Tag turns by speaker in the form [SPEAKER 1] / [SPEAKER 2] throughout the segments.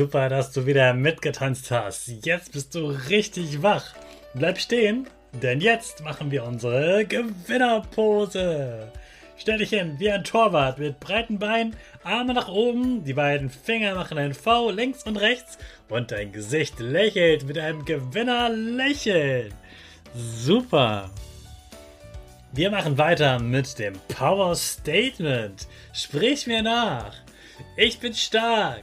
[SPEAKER 1] Super, dass du wieder mitgetanzt hast. Jetzt bist du richtig wach. Bleib stehen, denn jetzt machen wir unsere Gewinnerpose. Stell dich hin wie ein Torwart mit breiten Beinen, Arme nach oben, die beiden Finger machen ein V links und rechts und dein Gesicht lächelt mit einem Gewinnerlächeln. Super. Wir machen weiter mit dem Power Statement. Sprich mir nach. Ich bin stark.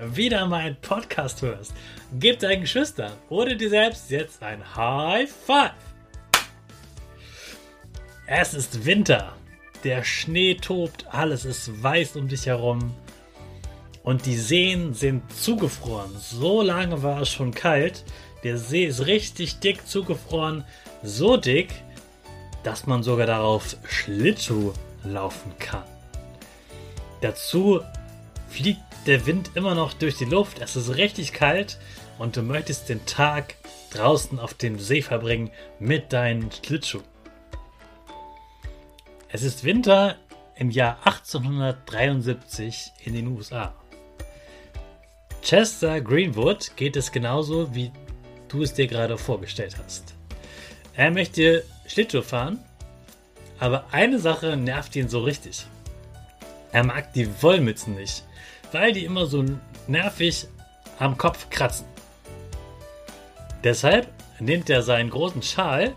[SPEAKER 1] wieder meinen Podcast hörst. Gib deinen Geschwistern oder dir selbst jetzt ein High Five. Es ist Winter. Der Schnee tobt, alles ist weiß um dich herum. Und die Seen sind zugefroren. So lange war es schon kalt. Der See ist richtig dick zugefroren. So dick, dass man sogar darauf Schlittschuh laufen kann. Dazu fliegt der Wind immer noch durch die Luft, es ist richtig kalt und du möchtest den Tag draußen auf dem See verbringen mit deinen Schlittschuhen. Es ist Winter im Jahr 1873 in den USA. Chester Greenwood geht es genauso, wie du es dir gerade vorgestellt hast. Er möchte Schlittschuh fahren, aber eine Sache nervt ihn so richtig. Er mag die Wollmützen nicht weil die immer so nervig am Kopf kratzen. Deshalb nimmt er seinen großen Schal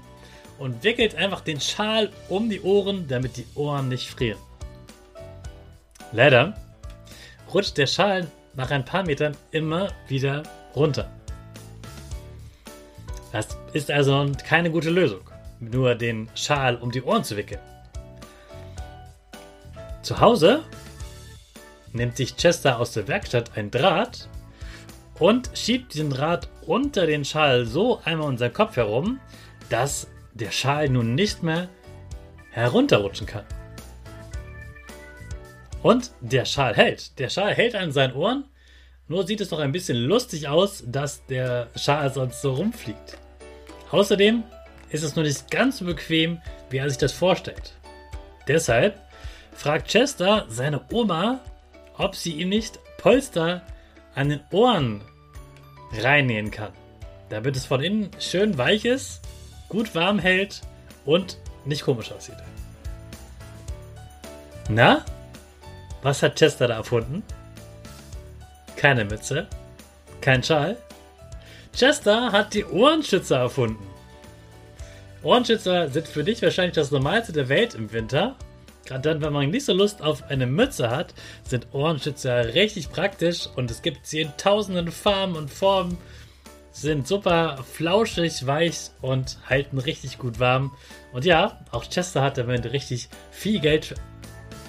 [SPEAKER 1] und wickelt einfach den Schal um die Ohren, damit die Ohren nicht frieren. Leider rutscht der Schal nach ein paar Metern immer wieder runter. Das ist also keine gute Lösung, nur den Schal um die Ohren zu wickeln. Zu Hause nimmt sich Chester aus der Werkstatt ein Draht und schiebt diesen Draht unter den Schal so einmal um seinen Kopf herum, dass der Schal nun nicht mehr herunterrutschen kann. Und der Schal hält. Der Schal hält an seinen Ohren, nur sieht es doch ein bisschen lustig aus, dass der Schal sonst so rumfliegt. Außerdem ist es nur nicht ganz so bequem, wie er sich das vorstellt. Deshalb fragt Chester seine Oma, ob sie ihm nicht Polster an den Ohren reinnähen kann. Damit es von innen schön weich ist, gut warm hält und nicht komisch aussieht. Na? Was hat Chester da erfunden? Keine Mütze, kein Schal. Chester hat die Ohrenschützer erfunden. Ohrenschützer sind für dich wahrscheinlich das Normalste der Welt im Winter Gerade dann, wenn man nicht so Lust auf eine Mütze hat, sind Ohrenschützer richtig praktisch und es gibt sie in tausenden Farben und Formen. Sind super flauschig, weich und halten richtig gut warm. Und ja, auch Chester hat damit richtig viel Geld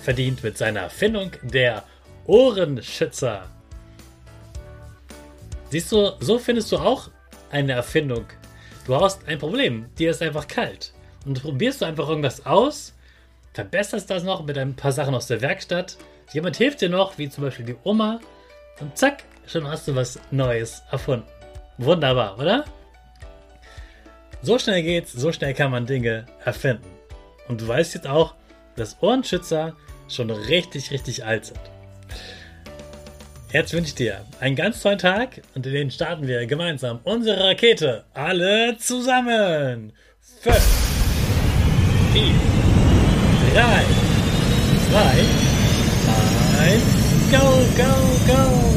[SPEAKER 1] verdient mit seiner Erfindung der Ohrenschützer. Siehst du, so findest du auch eine Erfindung. Du hast ein Problem, dir ist einfach kalt. Und probierst du einfach irgendwas aus, verbesserst das noch mit ein paar Sachen aus der Werkstatt. Jemand hilft dir noch, wie zum Beispiel die Oma. Und zack, schon hast du was Neues erfunden. Wunderbar, oder? So schnell geht's, so schnell kann man Dinge erfinden. Und du weißt jetzt auch, dass Ohrenschützer schon richtig, richtig alt sind. Jetzt wünsche ich dir einen ganz tollen Tag und in den starten wir gemeinsam unsere Rakete. Alle zusammen. 5, 4, die. Slide. Slide. Go, go, go.